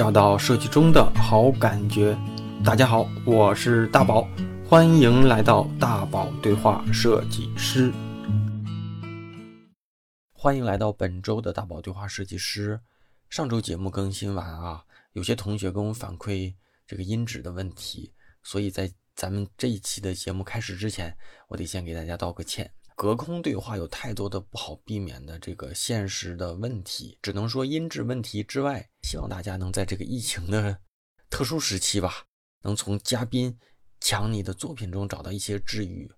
找到设计中的好感觉。大家好，我是大宝，欢迎来到大宝对话设计师。欢迎来到本周的大宝对话设计师。上周节目更新完啊，有些同学跟我反馈这个音质的问题，所以在咱们这一期的节目开始之前，我得先给大家道个歉。隔空对话有太多的不好避免的这个现实的问题，只能说音质问题之外，希望大家能在这个疫情的特殊时期吧，能从嘉宾讲你的作品中找到一些治愈。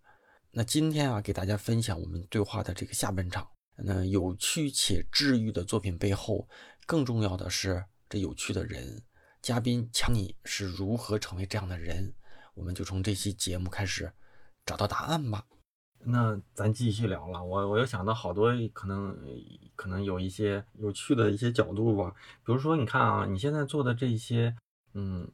那今天啊，给大家分享我们对话的这个下半场。那有趣且治愈的作品背后，更重要的是这有趣的人。嘉宾讲你是如何成为这样的人，我们就从这期节目开始找到答案吧。那咱继续聊了，我我又想到好多可能可能有一些有趣的一些角度吧，比如说你看啊，你现在做的这些，嗯，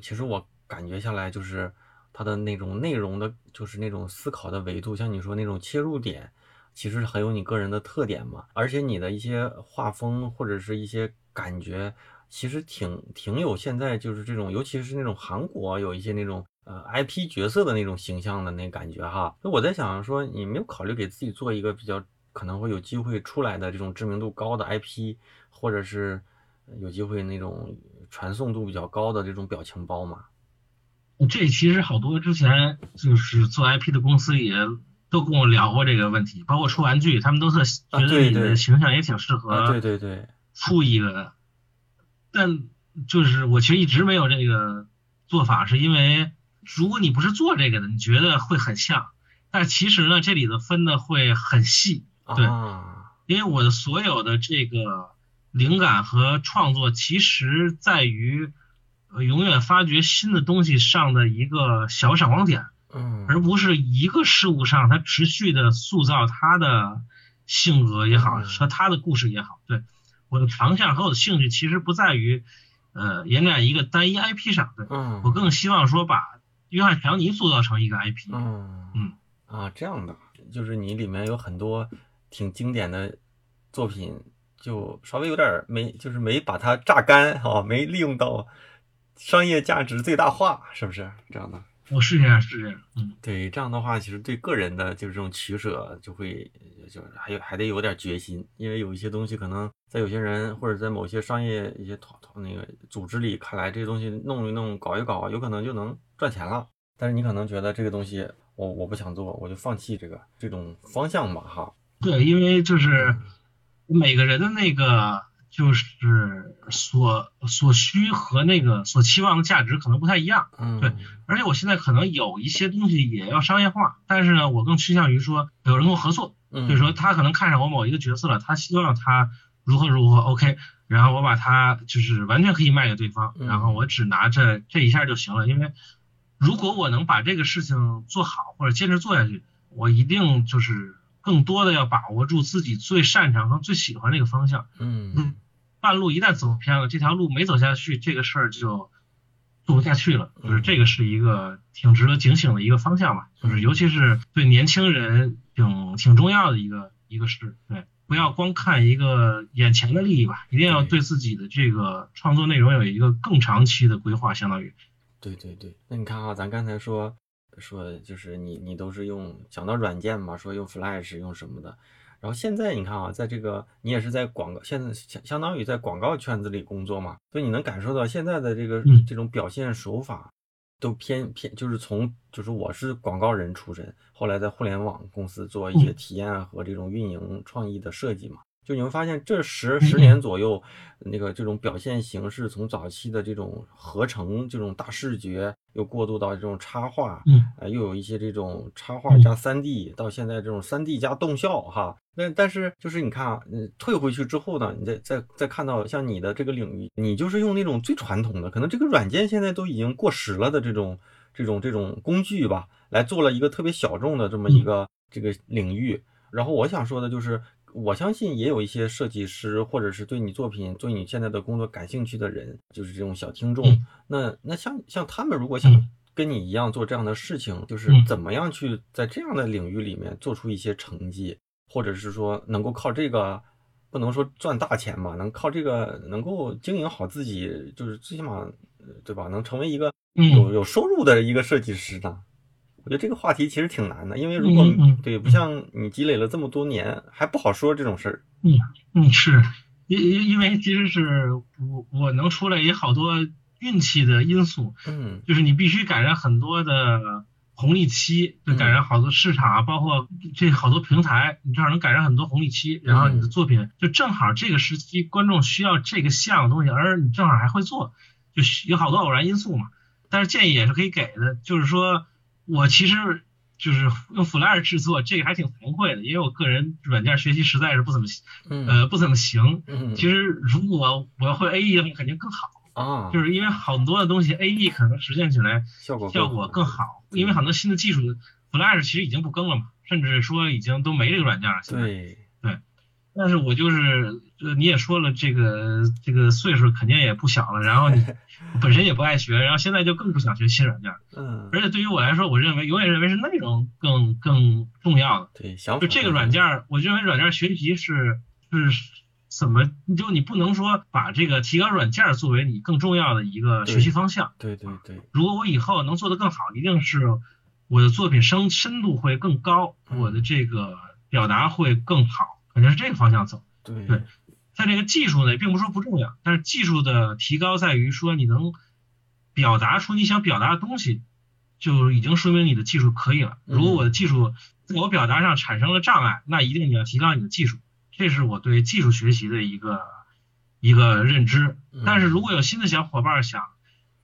其实我感觉下来就是它的那种内容的，就是那种思考的维度，像你说那种切入点，其实很有你个人的特点嘛，而且你的一些画风或者是一些感觉，其实挺挺有现在就是这种，尤其是那种韩国有一些那种。呃，IP 角色的那种形象的那感觉哈，那我在想说，你没有考虑给自己做一个比较可能会有机会出来的这种知名度高的 IP，或者是有机会那种传送度比较高的这种表情包吗？这其实好多之前就是做 IP 的公司也都跟我聊过这个问题，包括出玩具，他们都是觉得你的形象也挺适合，对对对，出一个，但就是我其实一直没有这个做法，是因为。如果你不是做这个的，你觉得会很像，但其实呢，这里的分的会很细，对，因为我的所有的这个灵感和创作，其实在于永远发掘新的东西上的一个小闪光点，嗯，而不是一个事物上它持续的塑造它的性格也好，和它的故事也好，对，我的长项和我的兴趣其实不在于呃延展一个单一 IP 上，对，嗯，我更希望说把。约翰·强尼塑造成一个 IP，嗯。嗯。啊，这样的，就是你里面有很多挺经典的作品，就稍微有点没，就是没把它榨干啊，没利用到商业价值最大化，是不是？这样的？我是这样，是这样，嗯，对，这样的话，其实对个人的就是这种取舍，就会就是还有还得有点决心，因为有一些东西可能在有些人或者在某些商业一些团那个组织里看来，这些东西弄一弄搞一搞，有可能就能赚钱了。但是你可能觉得这个东西我我不想做，我就放弃这个这种方向吧，哈。对，因为就是每个人的那个。就是所所需和那个所期望的价值可能不太一样，嗯，对，而且我现在可能有一些东西也要商业化，但是呢，我更趋向于说有人跟我合作，嗯，就是说他可能看上我某一个角色了，他希望他如何如何，OK，然后我把他就是完全可以卖给对方，然后我只拿着这一下就行了，因为如果我能把这个事情做好或者坚持做下去，我一定就是更多的要把握住自己最擅长和最喜欢的一个方向，嗯。半路一旦走偏了，这条路没走下去，这个事儿就做不下去了。就是这个是一个挺值得警醒的一个方向吧，就是尤其是对年轻人挺挺重要的一个一个事。对，不要光看一个眼前的利益吧，一定要对自己的这个创作内容有一个更长期的规划，相当于。对对对，那你看啊，咱刚才说说就是你你都是用讲到软件嘛，说用 Flash 用什么的。然后现在你看啊，在这个你也是在广告，现在相相当于在广告圈子里工作嘛，所以你能感受到现在的这个这种表现手法，都偏偏就是从就是我是广告人出身，后来在互联网公司做一些体验和这种运营创意的设计嘛。就你会发现，这十十年左右，那个这种表现形式，从早期的这种合成、这种大视觉，又过渡到这种插画，嗯，啊，又有一些这种插画加三 D，到现在这种三 D 加动效，哈。那但是就是你看啊，嗯，退回去之后呢，你再再再看到像你的这个领域，你就是用那种最传统的，可能这个软件现在都已经过时了的这种这种这种工具吧，来做了一个特别小众的这么一个这个领域。然后我想说的就是。我相信也有一些设计师，或者是对你作品、对你现在的工作感兴趣的人，就是这种小听众。那那像像他们，如果想跟你一样做这样的事情，就是怎么样去在这样的领域里面做出一些成绩，或者是说能够靠这个不能说赚大钱吧，能靠这个能够经营好自己，就是最起码，对吧？能成为一个有有收入的一个设计师呢？我觉得这个话题其实挺难的，因为如果嗯对不像你积累了这么多年，还不好说这种事儿。嗯嗯，是因因因为其实是我我能出来也好多运气的因素，嗯，就是你必须赶上很多的。红利期就赶上好多市场啊，包括这好多平台，你正好能赶上很多红利期，然后你的作品就正好这个时期观众需要这个像的东西，而你正好还会做，就有好多偶然因素嘛。但是建议也是可以给的，就是说我其实就是用 Flash 制作，这个还挺惭愧的，因为我个人软件学习实在是不怎么，呃不怎么行。其实如果我要会 AE 的话，肯定更好。啊，就是因为很多的东西 A E 可能实现起来效果效果更好，因为很多新的技术 Flash 其实已经不更了嘛，甚至说已经都没这个软件了。对对，但是我就是呃你也说了，这个这个岁数肯定也不小了，然后你 本身也不爱学，然后现在就更不想学新软件。嗯，而且对于我来说，我认为永远认为是内容更更重要的。对，就这个软件，我认为软件学习是是。怎么？就你不能说把这个提高软件作为你更重要的一个学习方向。对对对。如果我以后能做得更好，一定是我的作品深深度会更高，我的这个表达会更好，肯定是这个方向走。对对。在这个技术呢，并不是说不重要，但是技术的提高在于说你能表达出你想表达的东西，就已经说明你的技术可以了。如果我的技术在我表达上产生了障碍，那一定你要提高你的技术。这是我对技术学习的一个一个认知，但是如果有新的小伙伴想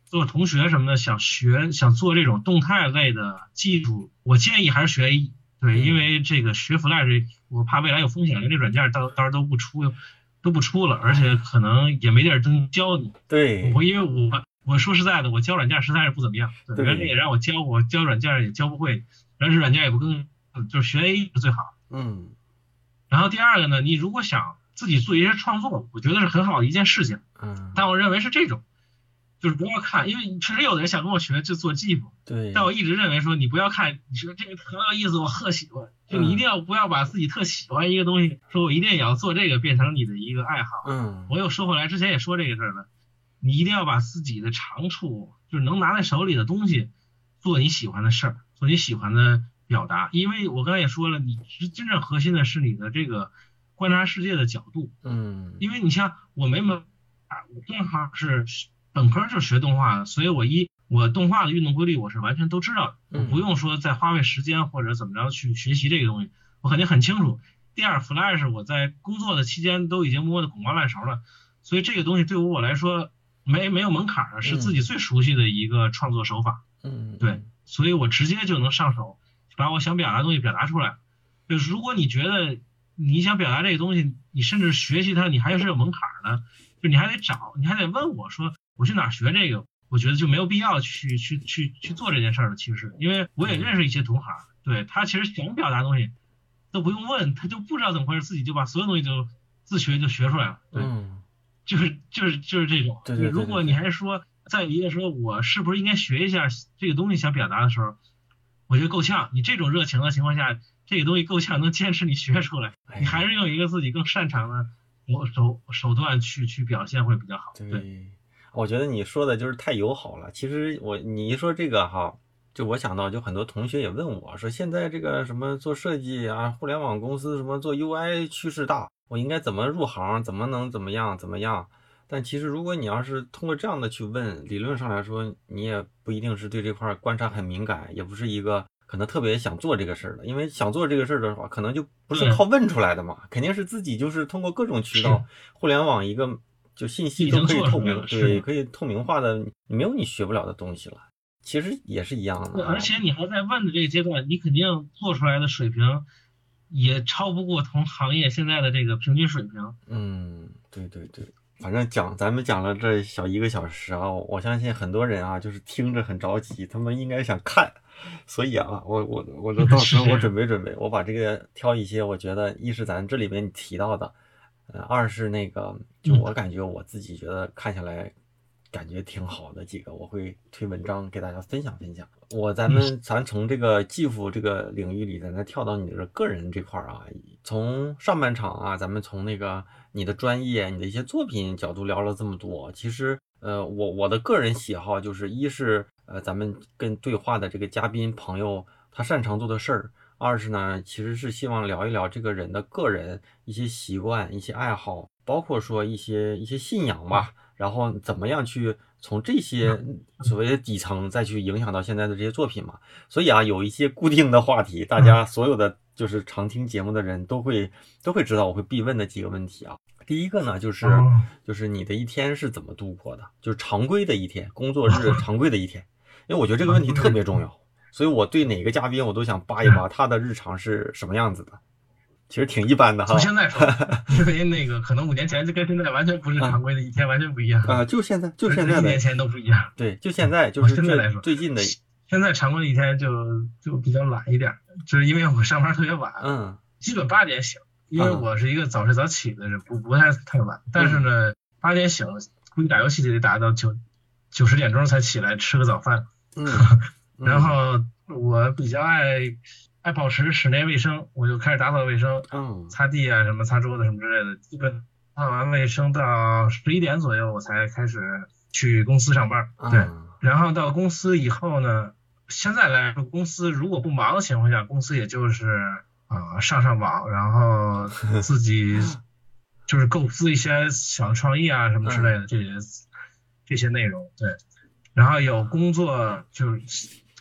做同学什么的，想学想做这种动态类的技术，我建议还是学 A E，对，因为这个学 Flash，我怕未来有风险，连这软件到到时候都不出，都不出了，而且可能也没地儿真教你。对，我因为我我说实在的，我教软件实在是不怎么样，人家也让我教，我教软件也教不会，而且软件也不更，就是学 A E 是最好。嗯。然后第二个呢，你如果想自己做一些创作，我觉得是很好的一件事情。嗯。但我认为是这种，就是不要看，因为确实有的人想跟我学就做技术。对。但我一直认为说，你不要看，你说这个很有意思，我特喜欢，就你一定要不要把自己特喜欢一个东西，说我一定也要做这个变成你的一个爱好。嗯。我又说回来，之前也说这个事儿了，你一定要把自己的长处，就是能拿在手里的东西，做你喜欢的事儿，做你喜欢的。表达，因为我刚才也说了，你是真正核心的是你的这个观察世界的角度，嗯，因为你像我没门啊，我正好是本科就学动画的，所以我一我动画的运动规律我是完全都知道的，我不用说再花费时间或者怎么着去学习这个东西，我肯定很清楚。第二，Flash 我在工作的期间都已经摸得滚瓜烂熟了，所以这个东西对于我来说没没有门槛儿，是自己最熟悉的一个创作手法，嗯，对，所以我直接就能上手。把我想表达的东西表达出来，就是如果你觉得你想表达这个东西，你甚至学习它，你还是有门槛的，就你还得找，你还得问我说我去哪儿学这个，我觉得就没有必要去去去去做这件事儿了。其实，因为我也认识一些同行，对他其实想表达东西都不用问，他就不知道怎么回事，自己就把所有东西就自学就学出来了。对，就是就是就是这种。对对。如果你还说在一个说我是不是应该学一下这个东西想表达的时候。我觉得够呛，你这种热情的情况下，这个东西够呛能坚持你学出来，你还是用一个自己更擅长的手手手段去去表现会比较好。对，我觉得你说的就是太友好了。其实我你一说这个哈，就我想到就很多同学也问我说，现在这个什么做设计啊，互联网公司什么做 UI 趋势大，我应该怎么入行，怎么能怎么样怎么样？但其实如果你要是通过这样的去问，理论上来说，你也不一定是对这块观察很敏感，也不是一个可能特别想做这个事儿的。因为想做这个事儿的话，可能就不是靠问出来的嘛，肯定是自己就是通过各种渠道，互联网一个就信息都可以透明，对，可以透明化的，没有你学不了的东西了。其实也是一样的。而且你还在问的这个阶段，你肯定做出来的水平也超不过同行业现在的这个平均水平。嗯，对对对。反正讲，咱们讲了这小一个小时啊，我相信很多人啊，就是听着很着急，他们应该想看，所以啊，我我我到时候我准备准备，我把这个挑一些，我觉得一是咱这里边你提到的，呃，二是那个，就我感觉我自己觉得看下来感觉挺好的几个，我会推文章给大家分享分享。我咱们咱从这个技术这个领域里，咱再跳到你的个人这块儿啊，从上半场啊，咱们从那个你的专业、你的一些作品角度聊了这么多，其实呃，我我的个人喜好就是一是呃，咱们跟对话的这个嘉宾朋友他擅长做的事儿。二是呢，其实是希望聊一聊这个人的个人一些习惯、一些爱好，包括说一些一些信仰吧。然后怎么样去从这些所谓的底层再去影响到现在的这些作品嘛？所以啊，有一些固定的话题，大家所有的就是常听节目的人都会都会知道我会必问的几个问题啊。第一个呢，就是就是你的一天是怎么度过的？就是常规的一天，工作日常规的一天。因为我觉得这个问题特别重要。所以，我对哪个嘉宾，我都想扒一扒 他的日常是什么样子的。其实挺一般的哈。从现在说，因为那个可能五年前就跟现在完全不是常规的一天，完全不一样啊。就现在，就现在，一年前都不一样。对，就现在，就是现在来说，最近的。现在常规的一天就就比较懒一点，就是因为我上班特别晚，嗯，基本八点醒，因为我是一个早睡早起的人，不不太太晚。但是呢，八点醒，估计打游戏就得打到九九十点钟才起来吃个早饭。嗯。然后我比较爱爱保持室内卫生，我就开始打扫卫生，嗯，擦地啊，什么擦桌子什么之类的，基本打完卫生到十一点左右，我才开始去公司上班。对，然后到公司以后呢，现在来说，公司如果不忙的情况下，公司也就是啊上上网，然后自己 就是构思一些小创意啊什么之类的这些这些内容。对，然后有工作就。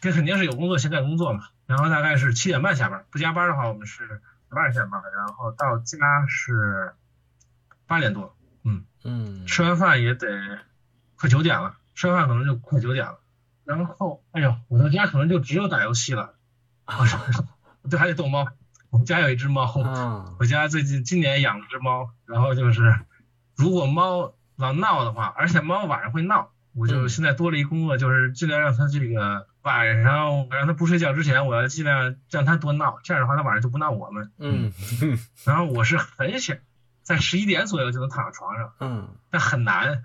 这肯定是有工作，现在工作嘛。然后大概是七点半下班，不加班的话，我们是八点下班，然后到家是八点多。嗯嗯，吃完饭也得快九点了，吃完饭可能就快九点了。然后，哎呦，我到家可能就只有打游戏了。啊，对，还得逗猫。我们家有一只猫，我家最近今年养了只猫。然后就是，如果猫老闹的话，而且猫晚上会闹，我就现在多了一工作，就是尽量让它这个。晚上我让他不睡觉之前，我要尽量让他多闹，这样的话他晚上就不闹我们。嗯，然后我是很想在十一点左右就能躺在床上。嗯，但很难。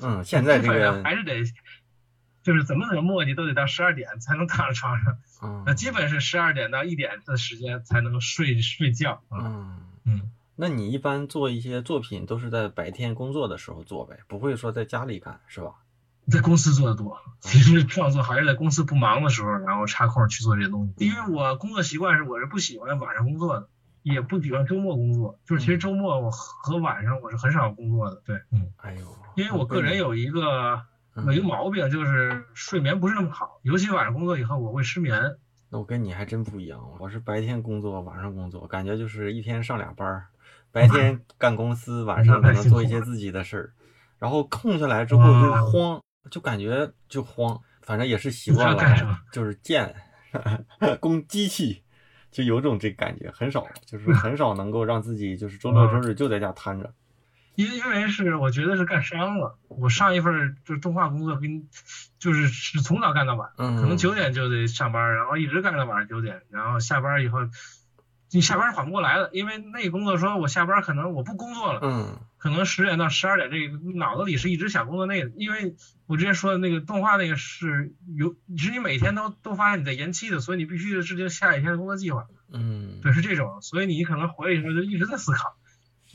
嗯，现在这个 还是得，就是怎么怎么磨叽都得到十二点才能躺在床上。嗯，那基本是十二点到一点的时间才能睡睡觉。嗯嗯，那你一般做一些作品都是在白天工作的时候做呗，不会说在家里干是吧？在公司做的多，其实创作还是在公司不忙的时候，然后插空去做这些东西。因为我工作习惯是，我是不喜欢晚上工作的，也不喜欢周末工作。就是其实周末我和晚上我是很少工作的。对，嗯，哎呦，因为我个人有一个有一个毛病，就是睡眠不是那么好，尤其晚上工作以后我会失眠。那我跟你还真不一样，我是白天工作，晚上工作，感觉就是一天上俩班儿，白天干公司，晚上可能做一些自己的事儿，然后空下来之后就慌。就感觉就慌，反正也是习惯了，就是贱，工机器，就有种这感觉，很少，就是很少能够让自己就是周六周日就在家瘫着。因因为是我觉得是干伤了，我上一份就是动画工作跟就是是从早干到晚，可能九点就得上班，然后一直干到晚上九点，然后下班以后。你下班缓不过来了，因为那个工作说，我下班可能我不工作了，嗯，可能十点到十二点，这个脑子里是一直想工作那个，因为我之前说的那个动画那个是有，是你每天都都发现你在延期的，所以你必须制定下一天的工作计划，嗯，对，是这种，所以你可能回来以后就一直在思考，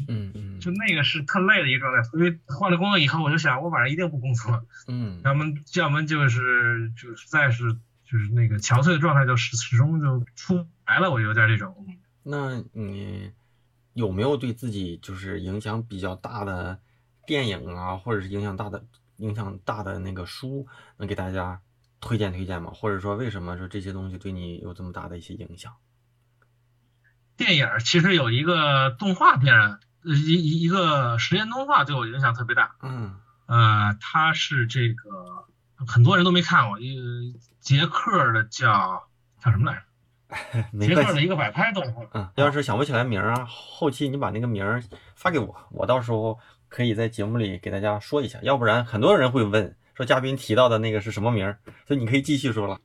嗯嗯，就那个是特累的一个状态，所以换了工作以后，我就想我晚上一定不工作，嗯，要么要么就是就实在是就是那个憔悴的状态就始始终就出来了，我有点这种。那你有没有对自己就是影响比较大的电影啊，或者是影响大的、影响大的那个书，能给大家推荐推荐吗？或者说为什么说这些东西对你有这么大的一些影响？电影其实有一个动画片，一一一个实验动画对我影响特别大。嗯，呃，它是这个很多人都没看过，一个捷克的叫叫什么来着？捷克的一个摆拍动画。嗯，要是想不起来名儿啊，后期你把那个名儿发给我，我到时候可以在节目里给大家说一下。要不然很多人会问，说嘉宾提到的那个是什么名儿？所以你可以继续说了。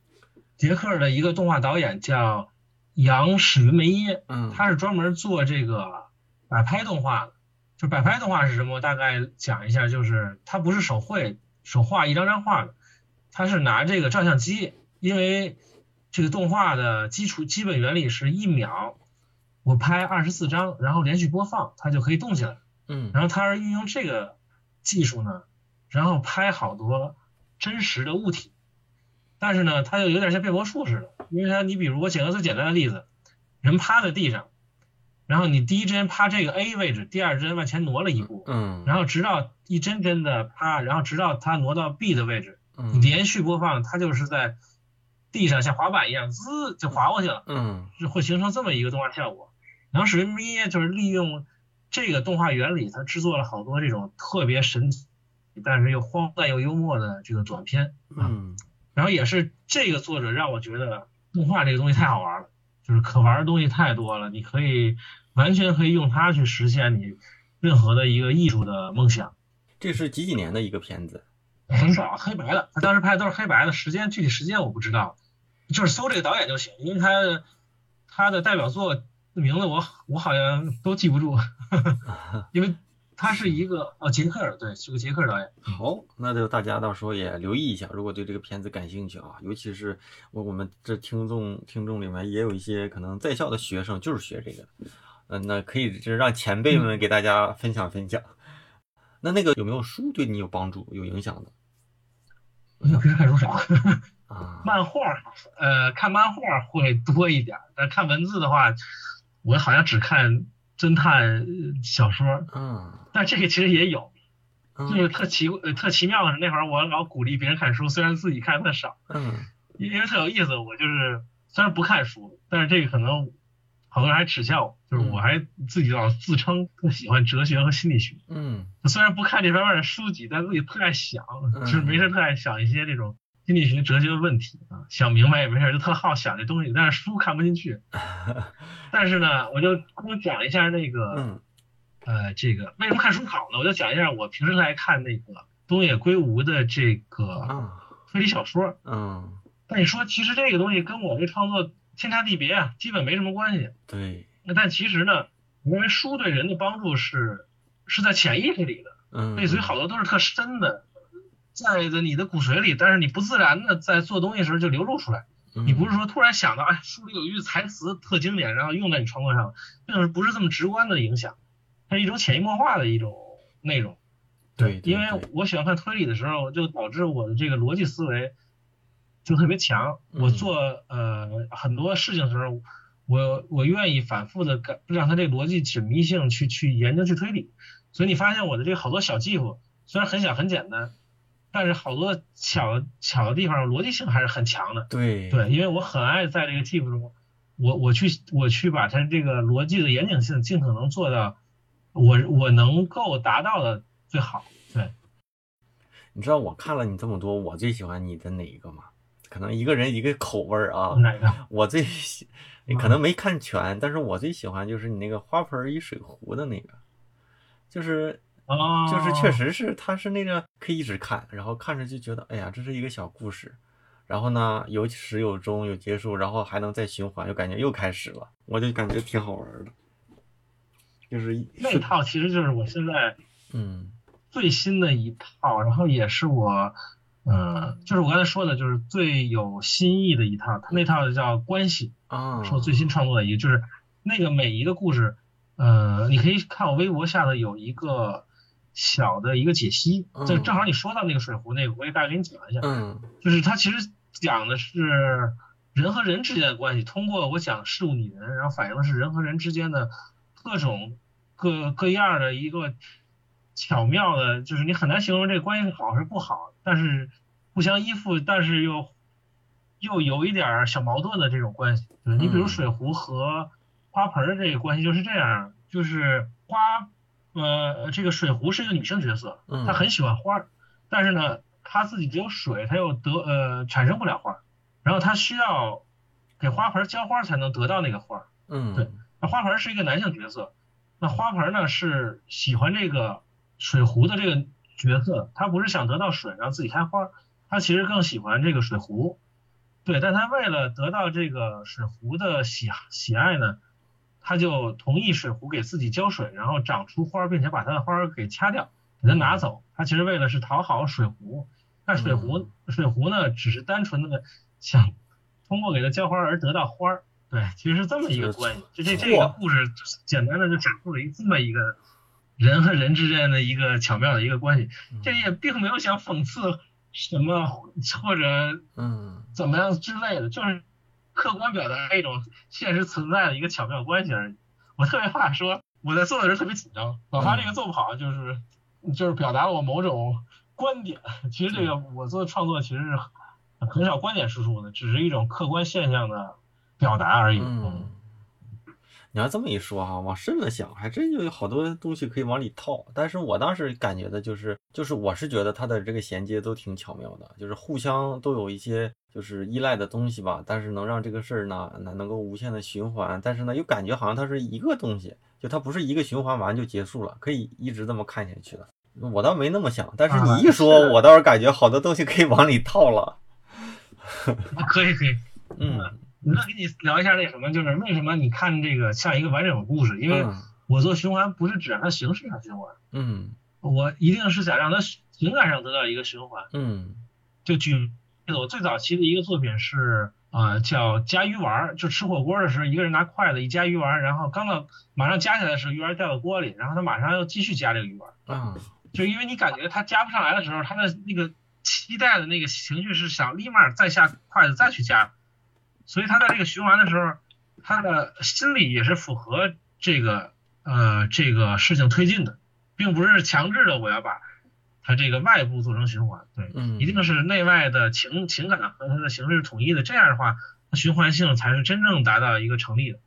捷克的一个动画导演叫杨史云梅耶，嗯，他是专门做这个摆拍动画的。就摆拍动画是什么？大概讲一下，就是他不是手绘，手画一张张画的，他是拿这个照相机，因为这个动画的基础基本原理是一秒我拍二十四张，然后连续播放，它就可以动起来。嗯。然后它是运用这个技术呢，然后拍好多真实的物体，但是呢，它又有点像变魔术似的，因为它你比如我举个最简单的例子，人趴在地上，然后你第一帧趴这个 A 位置，第二帧往前挪了一步，嗯，然后直到一帧帧的趴，然后直到它挪到 B 的位置，你嗯。连续播放，它就是在地上像滑板一样滋就滑过去了。嗯就会形成这么一个动画效果。然后史威咪就是利用这个动画原理，他制作了好多这种特别神奇，但是又荒诞又幽默的这个短片。嗯然后也是这个作者让我觉得动画这个东西太好玩了，就是可玩的东西太多了，你可以完全可以用它去实现你任何的一个艺术的梦想。这是几几年的一个片子？很少黑白的，他当时拍的都是黑白的，时间具体时间我不知道，就是搜这个导演就行，因为他他的代表作名字我我好像都记不住，因为他是一个哦杰克尔，对，是个杰克导演。好，那就大家到时候也留意一下，如果对这个片子感兴趣啊，尤其是我我们这听众听众里面也有一些可能在校的学生就是学这个，嗯、那可以就是让前辈们给大家分享分享。那那个有没有书对你有帮助、有影响的我平时看书少，啊？漫画呃看漫画会多一点，但看文字的话，我好像只看侦探呃小说，嗯。但这个其实也有，就嗯是特奇呃特奇妙的是那会儿我老鼓励别人看书，虽然自己看的少。嗯。因为特有意思，我就是虽然不看书，但是这个可能好多人还耻笑我，就是我还自己老自称特喜欢哲学和心理学。嗯虽然不看这方面的书籍，但自己特爱想，嗯就是没事特爱想一些这种心理学、哲学的问题啊，想明白也没事就特好想这东西，但是书看不进去。但是呢，我就跟我讲一下那个嗯呃这个为什么看书好呢？我就讲一下我平时来看那个东野圭吾的这个啊推理小说。嗯，但你说，其实这个东西跟我这创作天差地别啊，基本没什么关系。对，那但其实呢，我认为书对人的帮助是是在潜意识里的，嗯，类似于好多都是特深的，在的你的骨髓里，但是你不自然的在做东西的时候就流露出来。你不是说突然想到，哎，书里有一句台词特经典，然后用在你创作上，这种不是这么直观的影响，它是一种潜移默化的一种内容。对，对因为我喜欢看推理的时候，就导致我的这个逻辑思维就特别强。嗯我做呃很多事情的时候，我我愿意反复的感让他这个逻辑缜密性去去研究去推理。所以你发现我的这个好多小技术虽然很小很简单，但是好多巧巧的地方逻辑性还是很强的。对对，因为我很爱在这个技术中，我我去我去把它这个逻辑的严谨性尽可能做到我我能够达到的最好。对，你知道我看了你这么多，我最喜欢你的哪一个吗？可能一个人一个口味儿啊。哪个？我最喜，你可能没看全，但是我最喜欢就是你那个花盆与水壶的那个，就是哦，就是确实是，它是那个可以一直看，然后看着就觉得，哎呀，这是一个小故事，然后呢有始有终有结束，然后还能再循环，又感觉又开始了，我就感觉挺好玩的，就是那一那套其实就是我现在嗯。最新的一套，然后也是我，呃，就是我刚才说的，就是最有新意的一套。它那套叫关系，啊，是我最新创作的一个，就是那个每一个故事，呃，你可以看我微博下的有一个小的一个解析，嗯就正好你说到那个水壶那个，我也大概给你讲一下。嗯就是它其实讲的是人和人之间的关系，通过我讲事物拟人，然后反映的是人和人之间的各种各各样的一个巧妙的，就是你很难形容这个关系是好是不好，但是互相依附，但是又又有一点儿小矛盾的这种关系。对你比如嗯水壶和花盆儿的这个关系就是这样，就是花呃这个水壶是一个女性角色，嗯，她很喜欢花儿，但是呢，她自己只有水，她又得呃产生不了花儿，然后她需要给花盆浇花才能得到那个花儿。嗯对那花盆是一个男性角色，那花盆呢是喜欢这个水壶的这个角色，他不是想得到水让自己开花，他其实更喜欢这个水壶。对，但他为了得到这个水壶的喜喜爱呢，他就同意水壶给自己浇水，然后长出花，并且把他的花儿给掐掉，给他拿走。他其实为了是讨好水壶，但水壶水壶呢，只是单纯的想通过给他浇花而得到花儿。对，其实是这么一个关系。就这这个故事，简单的就讲述了一这么一个人和人之间的一个巧妙的一个关系。这也并没有想讽刺什么或者嗯怎么样之类的，就是客观表达一种现实存在的一个巧妙关系而已。我特别怕说我在做的时候特别紧张，老怕这个做不好，就是就是表达了我某种观点。其实这个我做的创作其实是很少观点输出的，只是一种客观现象的。表达而已。嗯，你要这么一说哈，往深了想，还真就有好多东西可以往里套。但是我当时感觉的就是，就是我是觉得它的这个衔接都挺巧妙的，就是互相都有一些就是依赖的东西吧。但是能让这个事儿呢，能能够无限的循环。但是呢，又感觉好像它是一个东西，就它不是一个循环完就结束了，可以一直这么看下去的。我倒没那么想，但是你一说，我倒是感觉好多东西可以往里套了。可以可以，嗯。那跟你聊一下那什么，就是为什么你看这个像一个完整的故事？因为我做循环不是只让它形式上循环，嗯，我一定是想让它情感上得到一个循环，嗯，就举我最早期的一个作品是啊叫夹鱼丸，就吃火锅的时候一个人拿筷子一夹鱼丸，然后刚到马上夹起来的时候鱼丸掉到锅里，然后他马上要继续夹这个鱼丸，啊，就因为你感觉他夹不上来的时候，他的那个期待的那个情绪是想立马再下筷子再去夹。所以他在这个循环的时候，他的心理也是符合这个呃这个事情推进的，并不是强制的我要把他这个外部做成循环，对，嗯，一定是内外的情情感和它的形式是统一的，这样的话，循环性才是真正达到一个成立的。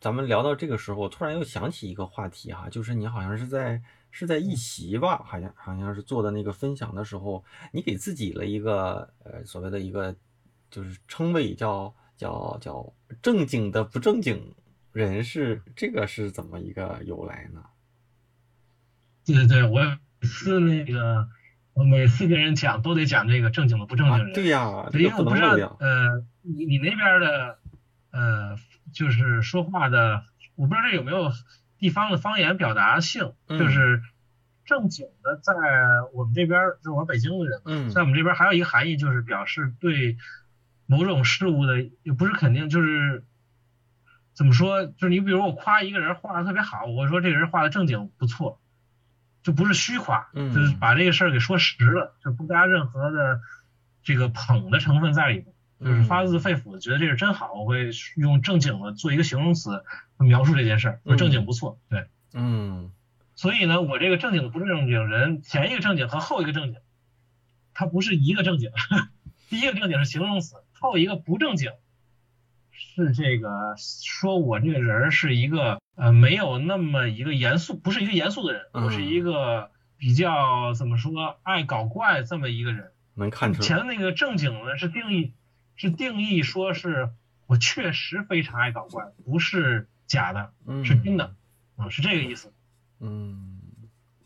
咱们聊到这个时候，突然又想起一个话题哈，就是你好像是在是在一席吧，好像好像是做的那个分享的时候，你给自己了一个呃所谓的一个就是称谓叫。叫叫正经的不正经人士，这个是怎么一个由来呢？对对对，我每次那个，我每次跟人讲都得讲这个正经的不正经人。对呀，因为我不知道，呃，你你那边的，呃，就是说话的，我不知道这有没有地方的方言表达性，就是正经的，在我们这边，就是我北京的人，在我们这边还有一个含义，就是表示对。某种事物的也不是肯定，就是怎么说？就是你比如我夸一个人画的特别好，我说这个人画的正经不错，就不是虚夸，就是把这个事儿给说实了，就不加任何的这个捧的成分在里面，就是发自肺腑的觉得这是真好，我会用正经的做一个形容词描述这件事儿，说正经不错，对，嗯，所以呢，我这个正经的不是正经人，前一个正经和后一个正经，它不是一个正经，第一个正经是形容词。后一个不正经，是这个说我这个人是一个呃没有那么一个严肃，不是一个严肃的人，我是一个比较怎么说爱搞怪这么一个人。能看出来。前那个正经呢是定义是定义说是我确实非常爱搞怪，不是假的，是真的，啊是这个意思。嗯，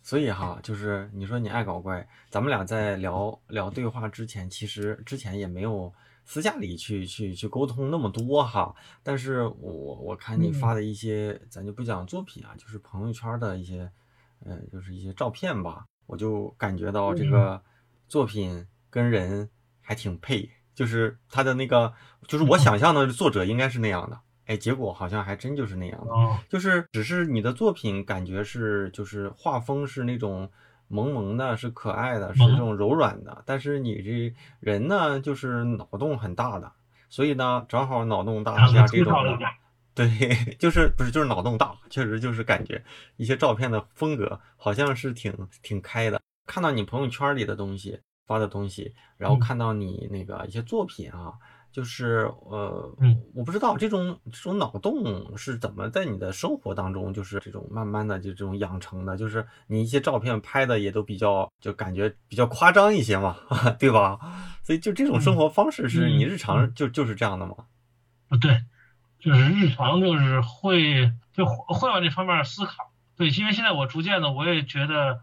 所以哈，就是你说你爱搞怪，咱们俩在聊聊对话之前，其实之前也没有。私下里去去去沟通那么多哈，但是我我看你发的一些，咱就不讲作品啊，就是朋友圈的一些，呃，就是一些照片吧，我就感觉到这个作品跟人还挺配，就是他的那个，就是我想象的作者应该是那样的，哎，结果好像还真就是那样的，就是只是你的作品感觉是就是画风是那种。萌萌的，是可爱的，是这种柔软的，但是你这人呢，就是脑洞很大的，所以呢，正好脑洞大加这种，对，就是不是就是脑洞大，确实就是感觉一些照片的风格好像是挺挺开的，看到你朋友圈里的东西发的东西，然后看到你那个一些作品啊。就是呃，我不知道这种这种脑洞是怎么在你的生活当中，就是这种慢慢的就这种养成的。就是你一些照片拍的也都比较，就感觉比较夸张一些嘛，对吧？所以就这种生活方式是你日常就就是这样的吗？啊，对，就是日常就是会就会往这方面思考。对，因为现在我逐渐的我也觉得，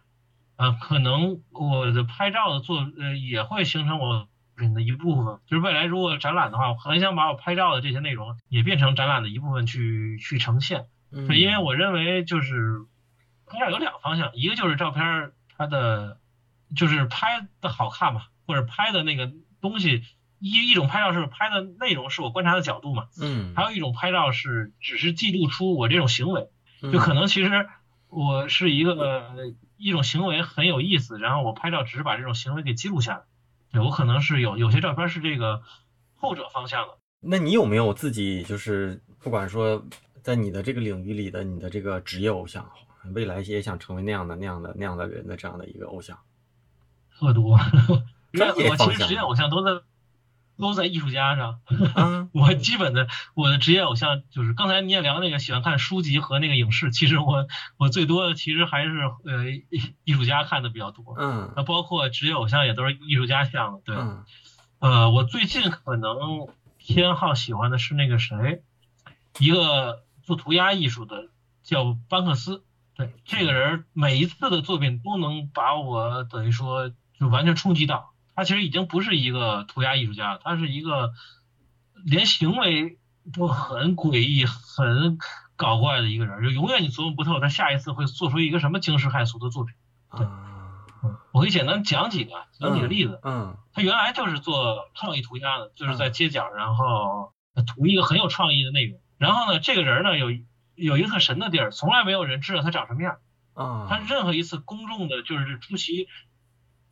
呃，可能我的拍照的做呃也会形成我。品的一部分，就是未来如果展览的话，我很想把我拍照的这些内容也变成展览的一部分去去呈现。嗯，因为我认为就是拍照有两个方向，一个就是照片它的就是拍的好看嘛，或者拍的那个东西，一一种拍照是拍的内容是我观察的角度嘛，嗯，还有一种拍照是只是记录出我这种行为，嗯就可能其实我是一个呃一种行为很有意思，然后我拍照只是把这种行为给记录下来。对我可能是有有些照片是这个后者方向的。那你有没有自己就是不管说在你的这个领域里的你的这个职业偶像，未来也想成为那样的那样的那样的人的这样的一个偶像？特多，专业其实职业偶像都在都在艺术家上。啊，我基本的我的职业偶像就是刚才你也聊那个喜欢看书籍和那个影视，其实我我最多的其实还是呃艺艺术家看的比较多。嗯那包括职业偶像也都是艺术家像的，对。嗯呃，我最近可能偏好喜欢的是那个谁，一个做涂鸦艺术的叫班克斯。对，这个人每一次的作品都能把我等于说就完全冲击到。他其实已经不是一个涂鸦艺术家了，他是一个连行为都很诡异、很搞怪的一个人，就永远你琢磨不透他下一次会做出一个什么惊世骇俗的作品。啊我可以简单讲几个，讲几个例子。嗯他原来就是做创意涂鸦的，就是在街角，然后涂一个很有创意的内容。然后呢，这个人呢有有一个特神的地儿，从来没有人知道他长什么样。啊，他任何一次公众的，就是出席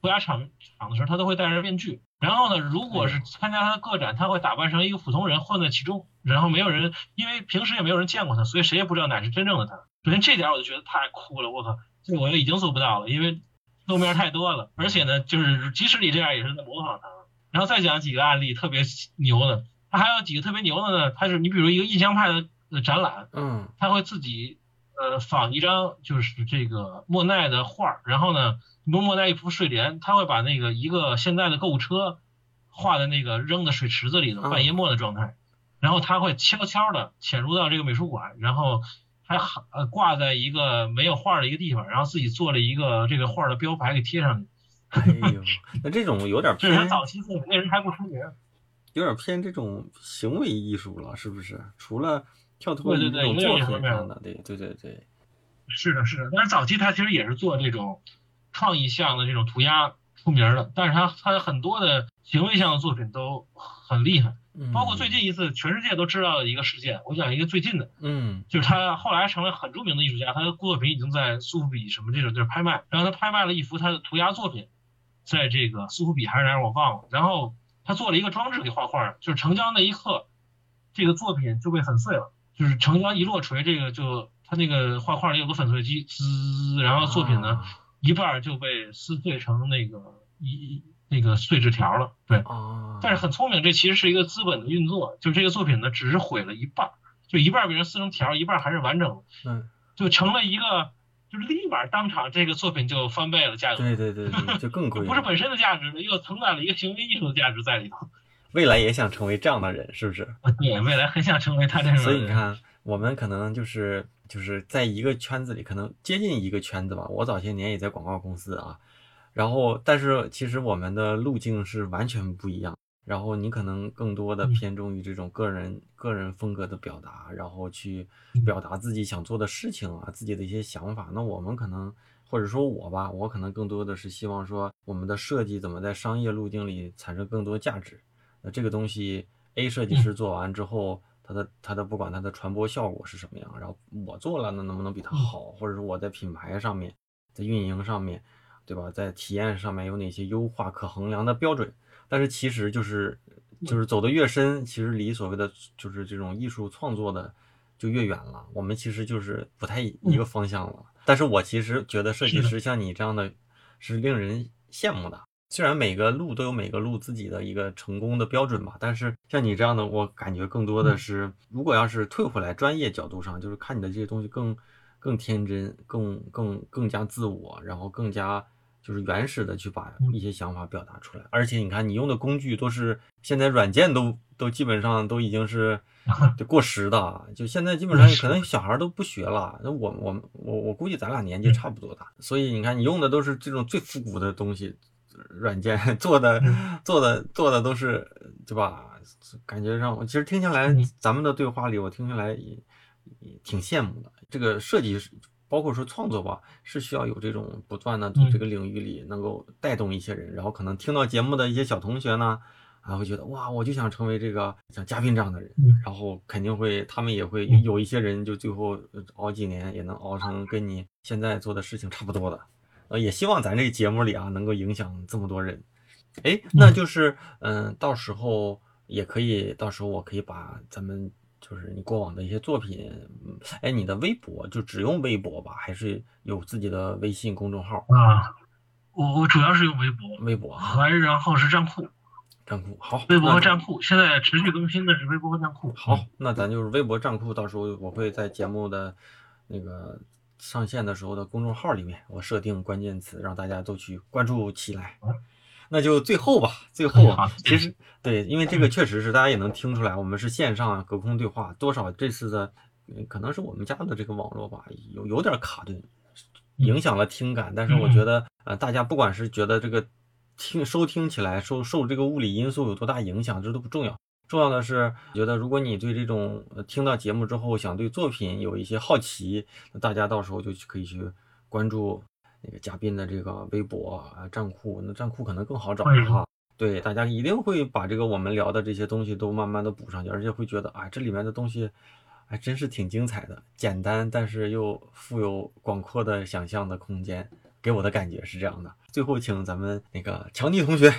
涂鸦场场的时候，他都会戴着面具。然后呢，如果是参加他的个展，他会打扮成一个普通人混在其中，然后没有人，因为平时也没有人见过他，所以谁也不知道哪是真正的他。首先这点我就觉得太酷了，我靠，这我已经做不到了，因为露面太多了，而且呢，就是即使你这样也是在模仿他。然后再讲几个案例特别牛的，他还有几个特别牛的呢，他是你比如一个印象派的呃展览，嗯他会自己呃仿一张就是这个莫奈的画儿，然后呢，比如莫奈一幅睡莲，他会把那个一个现在的购物车画在那个扔的水池子里的嗯半淹没的状态，然后他会悄悄的潜入到这个美术馆，然后还好呃挂在一个没有画儿的一个地方，然后自己做了一个这个画儿的标牌给贴上去。哎呦，那这种有点这是他偏，早期作品，那人还不出名。有点偏这种行为艺术了，是不是？除了跳脱对于这种作对对有点品上的，对对对对，是的，是的，但是早期他其实也是做这种创意向的这种涂鸦出名的，但是他他很多的行为向的作品都很厉害，嗯。包括最近一次全世界都知道的一个事件，我讲一个最近的，嗯。就是他后来成为很著名的艺术家，他的作品已经在苏富比什么这种地儿拍卖，然后他拍卖了一幅他的涂鸦作品，在这个苏富比还是哪儿我忘了，然后他做了一个装置给画画，就是成交那一刻，这个作品就被粉碎了，就是成交一落锤，这个就他那个画画里有个粉碎机，滋，然后作品呢、一半儿就被撕碎成那个一那个碎纸条了，对。啊，但是很聪明，这其实是一个资本的运作，就这个作品呢，只是毁了一半儿，就一半儿被人撕成条儿，一半儿还是完整的，嗯，就成了一个，就是立马当场这个作品就翻倍了价格，对对对对，就更贵，不是本身的价值，又承载了一个行为艺术的价值在里头。未来也想成为这样的人，是不是？对，未来很想成为他这种人。所以你看，我们可能就是就是在一个圈子里，可能接近一个圈子吧。我早些年也在广告公司啊，然后但是其实我们的路径是完全不一样。然后你可能更多的嗯偏重于这种个人、个人风格的表达，然后去嗯表达自己想做的事情啊，自己的一些想法。那我们可能或者说我吧，我可能更多的是希望说我们的设计怎么在商业路径里产生更多价值。那这个东西 A 设计师做完之后，它的它的不管它的传播效果是什么样，然后我做了，那能不能比它好，或者说我在品牌上面，在运营上面，对吧，在体验上面有哪些优化可衡量的标准？但是其实就是就是走得越深，其实离所谓的就是这种艺术创作的就越远了。我们其实就是不太一个方向了。但是我其实觉得设计师像你这样的，是令人羡慕的。虽然每个路都有每个路自己的一个成功的标准吧，但是像你这样的，我感觉更多的是，如果要是退回来专业角度上，就是看你的这些东西更更天真，更更更加自我，然后更加就是原始的去把一些想法表达出来。而且你看，你用的工具都是现在软件都都基本上都已经是 就过时的，就现在基本上可能小孩都不学了。那我我我我估计咱俩年纪差不多大，所以你看你用的都是这种最复古的东西。软件 做的做的做的都是对吧？感觉让我，其实听下来，咱们的对话里，我听下来也也挺羡慕的。这个设计包括说创作吧，是需要有这种不断的从这个领域里能够带动一些人，然后可能听到节目的一些小同学呢，啊，会觉得哇，我就想成为这个像嘉宾这样的人，嗯。然后肯定会，他们也会嗯。有一些人就最后呃熬几年也能熬成跟你现在做的事情差不多的，呃，也希望咱这个节目里啊能够影响这么多人。哎，那就是嗯，到时候也可以，到时候我可以把咱们就是你过往的一些作品，嗯，哎，你的微博就只用微博吧，还是有自己的微信公众号？啊，我我主要是用微博，微博啊，还然后是站酷，站库好，微博和站酷，现在持续更新的是微博和站酷。好，那咱就是微博站库，到时候我会在节目的那个上线的时候的公众号里面，我设定关键词，让大家都去关注起来。那就最后吧，最后 啊，其实对，因为这个确实是大家也能听出来，我们是线上隔空对话，多少这次的呃可能是我们家的这个网络吧，有有点卡顿，影响了听感。但是我觉得呃，大家不管是觉得这个听收听起来受受这个物理因素有多大影响，这都不重要。重要的是，觉得如果你对这种呃听到节目之后想对作品有一些好奇，那大家到时候就去可以去关注那个嘉宾的这个微博啊、站酷，那站酷可能更好找哈。对，大家一定会把这个我们聊的这些东西都慢慢的补上去，而且会觉得啊，这里面的东西还真是挺精彩的，简单但是又富有广阔的想象的空间，给我的感觉是这样的。最后，请咱们那个强尼同学。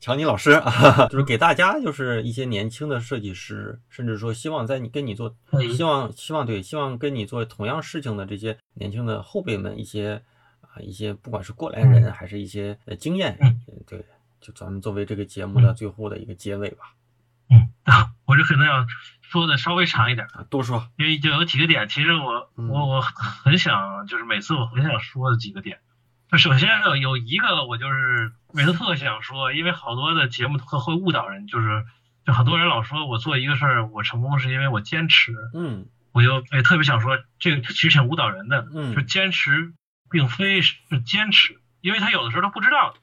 乔尼老师啊，就是给大家，就是一些年轻的设计师，甚至说希望在你跟你做，希望希望对，希望跟你做同样事情的这些年轻的后辈们一些啊一些，不管是过来人还是一些呃经验，嗯。对，就咱们作为这个节目的最后的一个结尾吧，嗯，我这可能要说的稍微长一点，啊，多说，因为就有几个点，其实我嗯。我我很想，就是每次我很想说的几个点。就首先有有一个我就是每次特想说，因为好多的节目会会误导人，就是就很多人老说我做一个事儿我成功是因为我坚持，嗯我就也特别想说这个其实挺误导人的，嗯就坚持并非是坚持，因为他有的时候他不知道，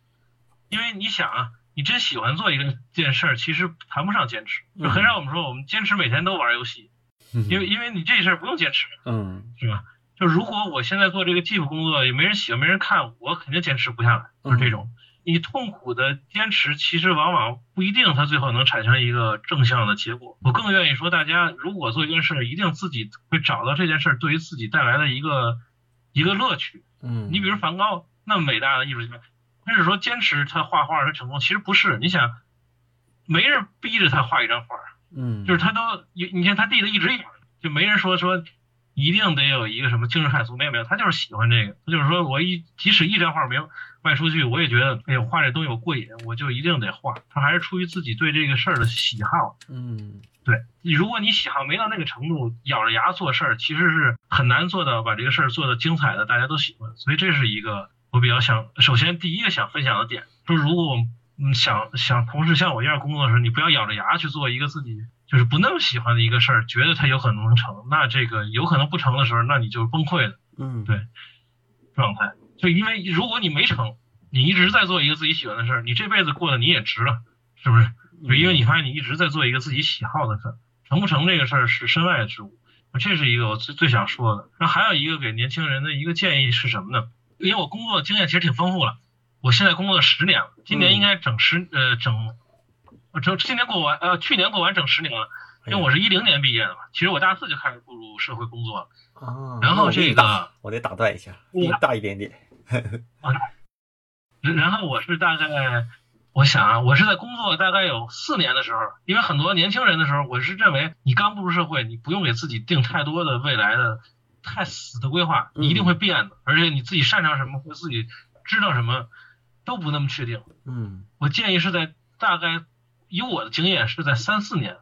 因为你想啊，你真喜欢做一个件事儿，其实谈不上坚持，就很少我们说我们坚持每天都玩游戏，因为因为你这事儿不用坚持，嗯是吧？就如果我现在做这个技术工作也没人喜欢，没人看，我肯定坚持不下来，就是这种。你痛苦的坚持，其实往往不一定它最后能产生一个正向的结果。我更愿意说，大家如果做一件事，一定自己会找到这件事对于自己带来的一个一个乐趣。嗯，你比如梵高那么伟大的艺术家，他是说坚持他画画他成功，其实不是。你想，没人逼着他画一张画，嗯就是他都你你看他弟弟一直演，就没人说说一定得有一个什么惊世骇俗，没有没有，他就是喜欢这个，他就是说我一即使一张画没有卖出去，我也觉得哎呦画这东西我过瘾，我就一定得画。他还是出于自己对这个事儿的喜好。嗯对，如果你喜好没到那个程度，咬着牙做事儿，其实是很难做到把这个事儿做的精彩的，大家都喜欢。所以这是一个我比较想，首先第一个想分享的点，说如果我们嗯想想同事像我一样工作的时候，你不要咬着牙去做一个自己就是不那么喜欢的一个事儿，觉得它有可能能成，那这个有可能不成的时候，那你就是崩溃了嗯对状态。就因为如果你没成，你一直在做一个自己喜欢的事儿，你这辈子过得你也值了，是不是？就因为你发现你一直在做一个自己喜好的事儿，成不成这个事儿是身外之物，这是一个我最最想说的。然后还有一个给年轻人的一个建议是什么呢？因为我工作经验其实挺丰富了，我现在工作了十年了，今年应该整十呃整，今年过完呃去年过完整十年了，因为我是一零年毕业的嘛，其实我大四就开始步入社会工作了。啊，然后这个我得打断一下，你大一点点，啊然后我是大概，我想啊，我是在工作大概有四年的时候，因为很多年轻人的时候，我是认为你刚步入社会，你不用给自己定太多的未来的太死的规划，你一定会变的，而且你自己擅长什么或自己知道什么都不那么确定。嗯我建议是在大概以我的经验是在三四年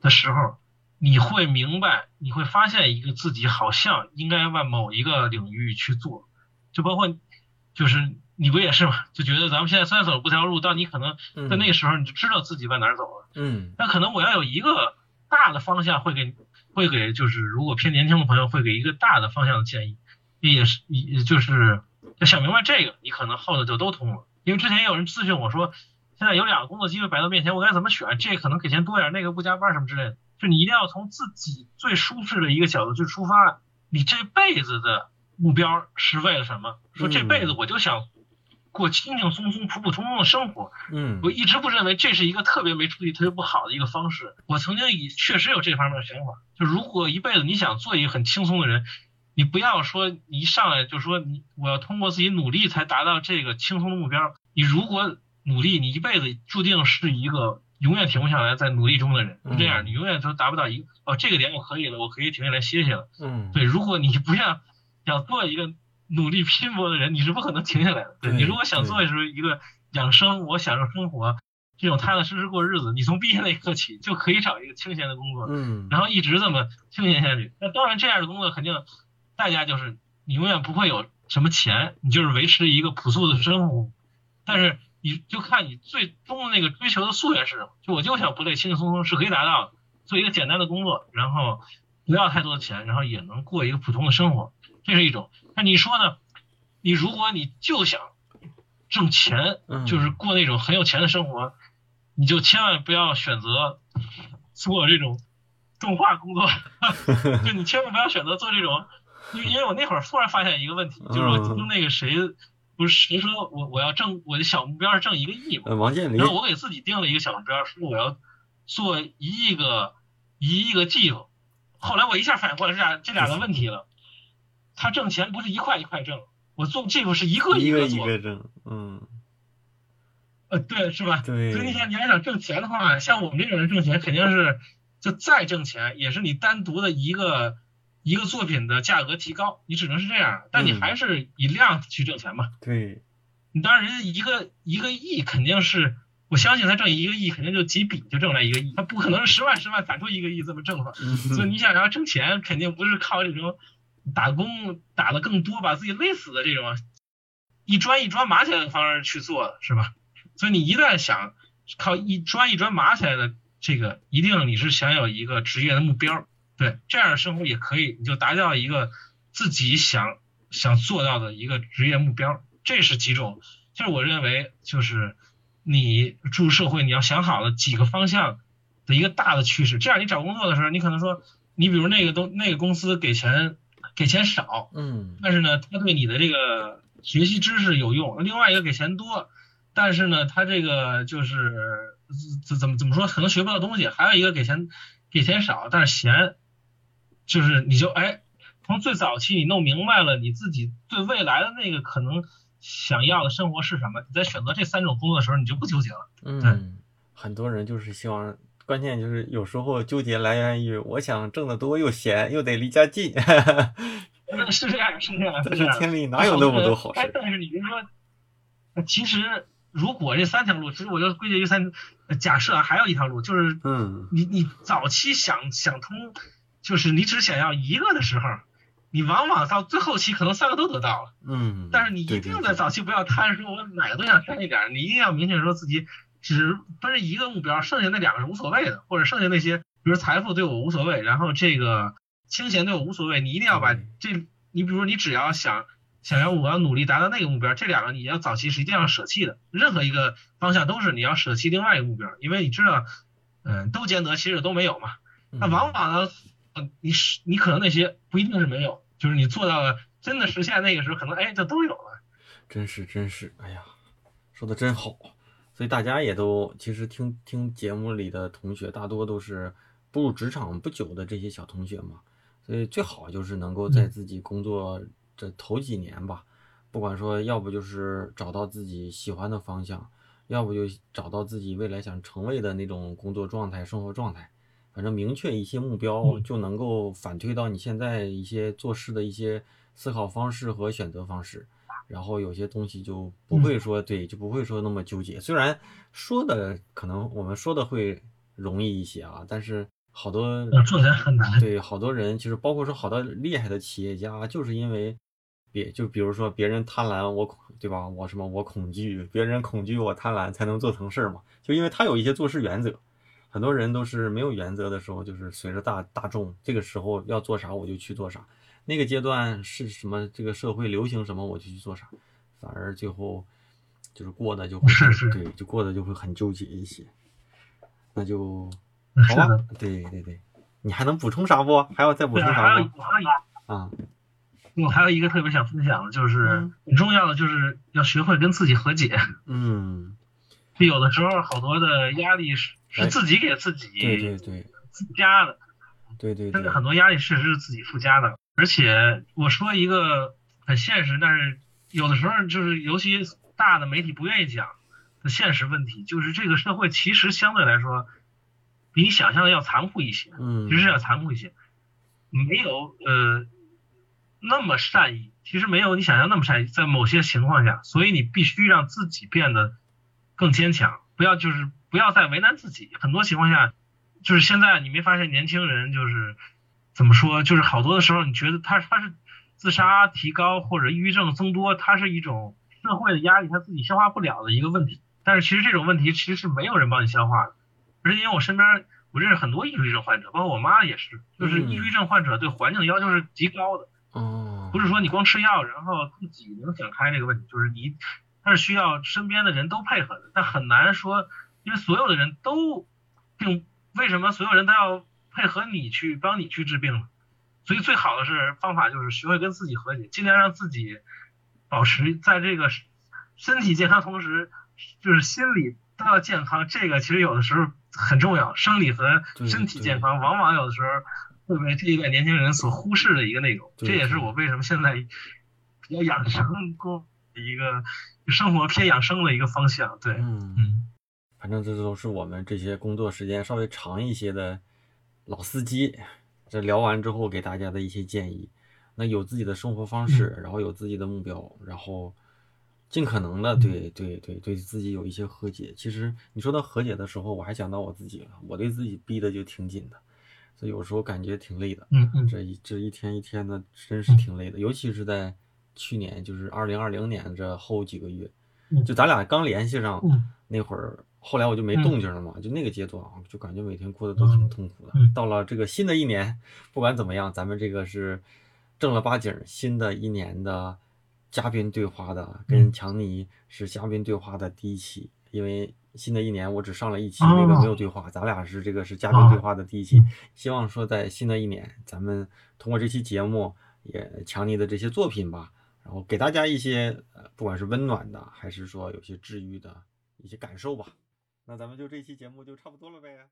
的时候，你会明白，你会发现一个自己好像应该往某一个领域去做，就包括就是你不也是吗？就觉得咱们现在虽然走不条路，但你可能嗯，在那个时候你就知道自己往哪儿走了。嗯那可能我要有一个大的方向，会给会给就是如果偏年轻的朋友会给一个大的方向的建议，也是也就是要想明白这个，你可能后头就都通了。因为之前也有人咨询我说，现在有两个工作机会摆到面前，我该怎么选？这可能给钱多点，那个不加班什么之类的。就你一定要从自己最舒适的一个角度去出发，你这辈子的目标是为了什么？说这辈子我就想过轻轻松松、普普通通的生活。嗯我一直不认为这是一个特别没出息、特别不好的一个方式。我曾经也确实有这方面的想法，就如果一辈子你想做一个很轻松的人，你不要说你一上来就说你我要通过自己努力才达到这个轻松的目标。你如果努力，你一辈子注定是一个永远停不下来在努力中的人。就这样，嗯你永远都达不到一个哦这个点我可以了，我可以停下来歇歇了。嗯，对，如果你不想想做一个努力拼搏的人，你是不可能停下来的。对对你如果想做的是一个养生，我享受生活，这种踏踏实实过日子，你从毕业那一刻起就可以找一个清闲的工作，嗯，然后一直这么清闲下去。那当然，这样的工作肯定代价就是你永远不会有什么钱，你就是维持一个朴素的生活。但是你就看你最终的那个追求的夙愿是什么，就我就想不累，轻轻松松是可以达到的，做一个简单的工作，然后不要太多的钱，然后也能过一个普通的生活，这是一种。那你说呢？你如果你就想挣钱，嗯就是过那种很有钱的生活，你就千万不要选择做这种动画工作，就你千万不要选择做这种，因为因为我那会儿突然发现一个问题，就是听那个谁，不是谁说我我要挣我的小目标是挣一个亿嘛，呃，王健林然后我给自己定了一个小目标，说我要做一亿个一亿个 GIF。后来我一下反应过来这俩这俩个问题了，他挣钱不是一块一块挣，我做 GIF 是一个一个一个挣，嗯，呃，对，是吧？对所以你想，你要想挣钱的话，像我们这种人挣钱，肯定是就再挣钱，也是你单独的一个一个作品的价格提高，你只能是这样。但你嗯还是以量去挣钱嘛。对，你当然，人家一个一个亿肯定是，我相信他挣一个亿，肯定就几笔就挣来一个亿，他不可能是十万十万攒出一个亿这么挣出来。嗯所以你想要挣钱，肯定不是靠这种打工打的更多，把自己累死的这种一砖一砖码起来的方式去做的，是吧？所以你一旦想靠一砖一砖码起来的这个，一定你是想有一个职业的目标，对，这样的生活也可以，你就达到一个自己想想做到的一个职业目标。这是几种，就是我认为就是你注入社会，你要想好了几个方向的一个大的趋势，这样你找工作的时候，你可能说，你比如那个都那个公司给钱给钱少，嗯但是呢，他对你的这个学习知识有用；另外一个给钱多，但是呢，他这个就是怎怎么怎么说，可能学不到东西；还有一个给钱给钱少，但是闲，就是你就哎，从最早期你弄明白了你自己对未来的那个可能想要的生活是什么，你在选择这三种工作的时候，你就不纠结了。嗯，很多人就是希望。关键就是有时候纠结来源于我想挣得多又闲又得离家近，是这样，是这样，但是天里哪有那么多好哎，事？但是你别说，呃其实如果这三条路，其实我就归结于三，呃假设啊还有一条路，就是嗯你你早期想想通，就是你只想要一个的时候，你往往到最后期可能三个都得到了。嗯，但是你一定在早期不要贪，说我哪个都想占一点儿，你一定要明确说自己只奔着一个目标，剩下那两个是无所谓的，或者剩下那些，比如财富对我无所谓，然后这个清闲对我无所谓，你一定要把这，你比如说你只要想想要我要努力达到那个目标，这两个你要早期是一定要舍弃的，任何一个方向都是你要舍弃另外一个目标，因为你知道，嗯，都兼得其实都没有嘛。那嗯往往呢，呃，你是你可能那些不一定是没有，就是你做到了真的实现那个时候，可能哎就都有了。真是真是，哎呀，说的真好。所以大家也都其实听听节目里的同学，大多都是步入职场不久的这些小同学嘛。所以最好就是能够在嗯自己工作这头几年吧，不管说要不就是找到自己喜欢的方向，要不就找到自己未来想成为的那种工作状态、生活状态。反正明确一些目标，嗯就能够反推到你现在一些做事的一些思考方式和选择方式。然后有些东西就不会说、对，就不会说那么纠结。虽然说的可能我们说的会容易一些啊，但是好多做起来很难。对好多人，其实包括说好多厉害的企业家，就是因为别就比如说别人贪婪，我恐对吧？我什么我恐惧，别人恐惧我贪婪，才能做成事儿嘛。就因为他有一些做事原则。很多人都是没有原则的时候，就是随着大大众，这个时候要做啥我就去做啥。那个阶段是什么？这个社会流行什么我就去做啥，反而最后就是过的就会是是对，就过的就会很纠结一些。那就好吧，，对对对，你还能补充啥不？还要再补充啥吗？啊，我还有一个特别想分享的，就是嗯很重要的，就是要学会跟自己和解。嗯，就有的时候好多的压力是哎是自己给自己对对对附加的，对对对真的，很多压力确实是自己附加的。而且我说一个很现实，但是有的时候就是尤其大的媒体不愿意讲的现实问题，就是这个社会其实相对来说比你想象的要残酷一些，嗯，其实要残酷一些，没有呃那么善意，其实没有你想象那么善意，在某些情况下，所以你必须让自己变得更坚强，不要就是不要再为难自己。很多情况下，就是现在你没发现年轻人就是怎么说，就是好多的时候你觉得他他是自杀提高或者抑郁症增多，它是一种社会的压力，他自己消化不了的一个问题。但是其实这种问题其实是没有人帮你消化的，而且因为我身边我认识很多抑郁症患者，包括我妈也是，就是嗯抑郁症患者对环境的要求是极高的。哦，不是说你光吃药，然后自己能想开这个问题，就是你，他是需要身边的人都配合的，但很难说，因为所有的人都病为什么所有人都要配合你去帮你去治病呢？所以最好的是方法就是学会跟自己和解，尽量让自己保持在这个身体健康同时，就是心理都要健康。这个其实有的时候很重要，生理和身体健康往往有的时候。会被这一代年轻人所忽视的一个内容，这也是我为什么现在比较养生过一个生活偏养生的一个方向。对，嗯嗯，反正这都是我们这些工作时间稍微长一些的老司机，这聊完之后给大家的一些建议。那有自己的生活方式，然后有自己的目标，然后尽可能的对对对对自己有一些和解。其实你说到和解的时候，我还想到我自己了，我对自己逼的就挺紧的，所以有时候感觉挺累的。嗯嗯，这一这一天一天的，真是挺累的，尤其是在去年，就是二零二零年这后几个月，嗯就咱俩刚联系上嗯那会儿，后来我就没动静了嘛，就那个阶段啊，就感觉每天过得都嗯挺痛苦的。到了这个新的一年，不管怎么样，咱们这个是正儿八经新的一年的嘉宾对话的，跟嗯强尼是嘉宾对话的第一期，因为。新的一年，我只上了一期，哦那个没有对话，咱俩是这个是嘉宾对话的第一期。希望说在新的一年，咱们通过这期节目，也强尼的这些作品吧，然后给大家一些呃，不管是温暖的，还是说有些治愈的一些感受吧。那咱们就这期节目就差不多了呗。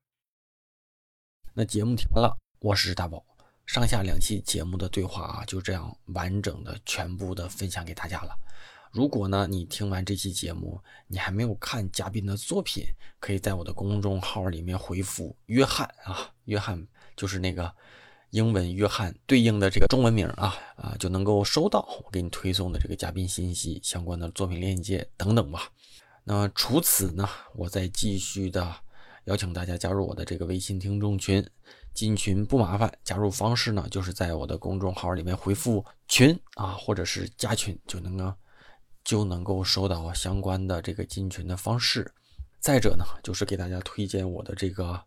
那节目听完了，我是大宝，上下两期节目的对话啊，就这样完整的全部的分享给大家了。如果呢，你听完这期节目，你还没有看嘉宾的作品，可以在我的公众号里面回复“约翰”啊，约翰就是那个英文约翰对应的这个中文名啊啊，就能够收到我给你推送的这个嘉宾信息、相关的作品链接等等吧。那除此呢，我再继续的邀请大家加入我的这个微信听众群，进群不麻烦，加入方式呢就是在我的公众号里面回复“群”啊，或者是加群就能够。就能够收到相关的这个进群的方式。再者呢，就是给大家推荐我的这个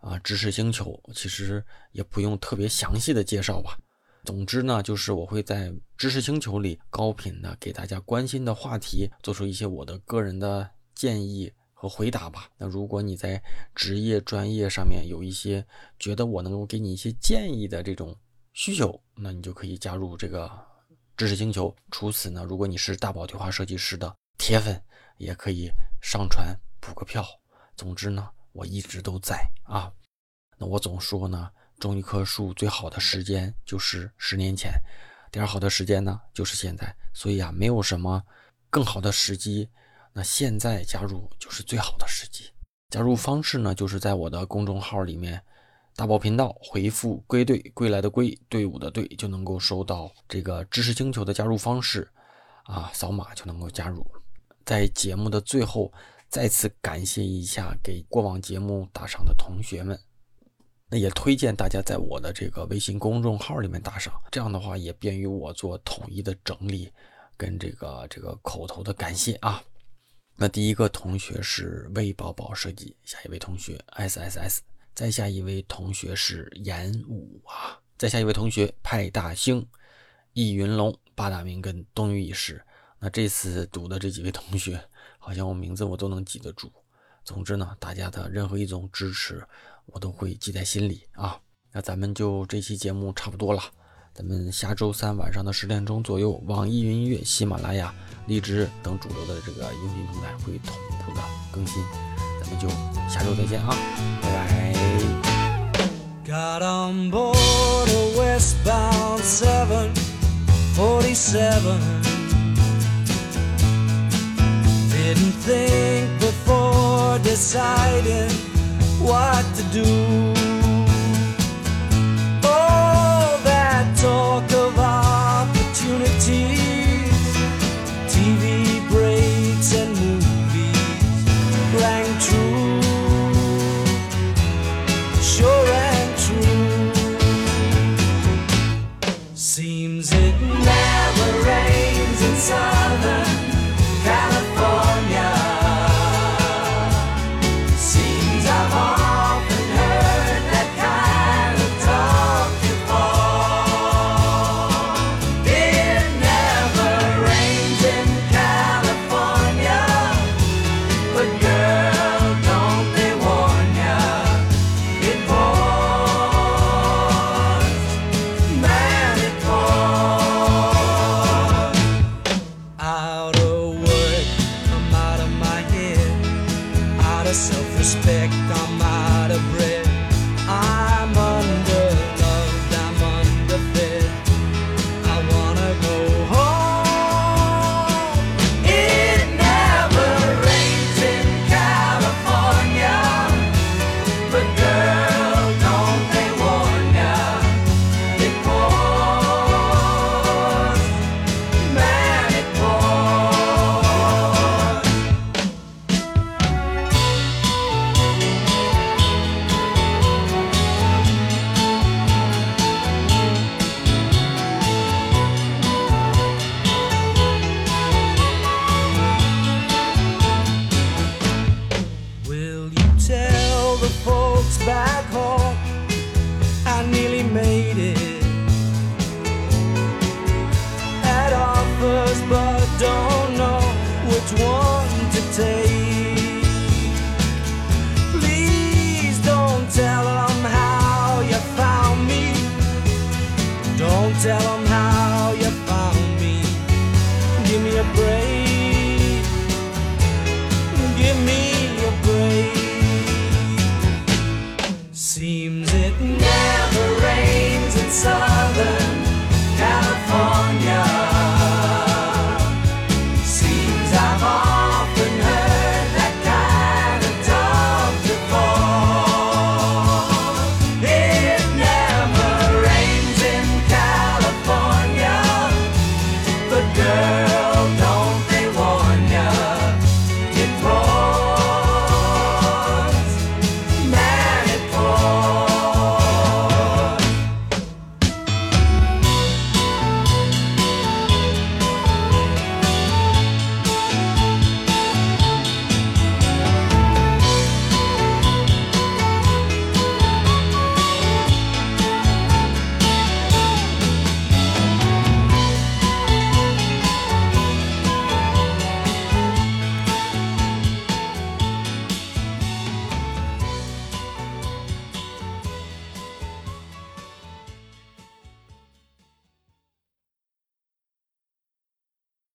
啊知识星球，其实也不用特别详细的介绍吧。总之呢，就是我会在知识星球里高频的给大家关心的话题做出一些我的个人的建议和回答吧。那如果你在职业专业上面有一些觉得我能够给你一些建议的这种需求，那你就可以加入这个。知识星球。除此呢，如果你是大宝对话设计师的铁粉，也可以上传补个票。总之呢，我一直都在啊。那我总说呢，种一棵树最好的时间就是十年前，第二好的时间呢就是现在。所以啊，没有什么更好的时机。那现在加入就是最好的时机。加入方式呢，就是在我的公众号里面。大宝频道回复“归队”，归来的归，队伍的队，就能够收到这个知识星球的加入方式，啊，扫码就能够加入。在节目的最后，再次感谢一下给过往节目打赏的同学们。那也推荐大家在我的这个微信公众号里面打赏，这样的话也便于我做统一的整理跟这个这个口头的感谢啊。那第一个同学是魏宝宝设计，下一位同学 S S S。再下一位同学是严武啊，再下一位同学派大星、易云龙、八大明跟东隅已逝。那这次读的这几位同学，好像我名字我都能记得住。总之呢，大家的任何一种支持，我都会记在心里啊。那咱们就这期节目差不多了，咱们下周三晚上的十点钟左右，网易云音乐、喜马拉雅、荔枝等主流的这个音频平台会同步的更新。咱们就下周再见啊，拜拜。Got on board a westbound 747. Didn't think before deciding what to do. All that talk of opportunities, but don't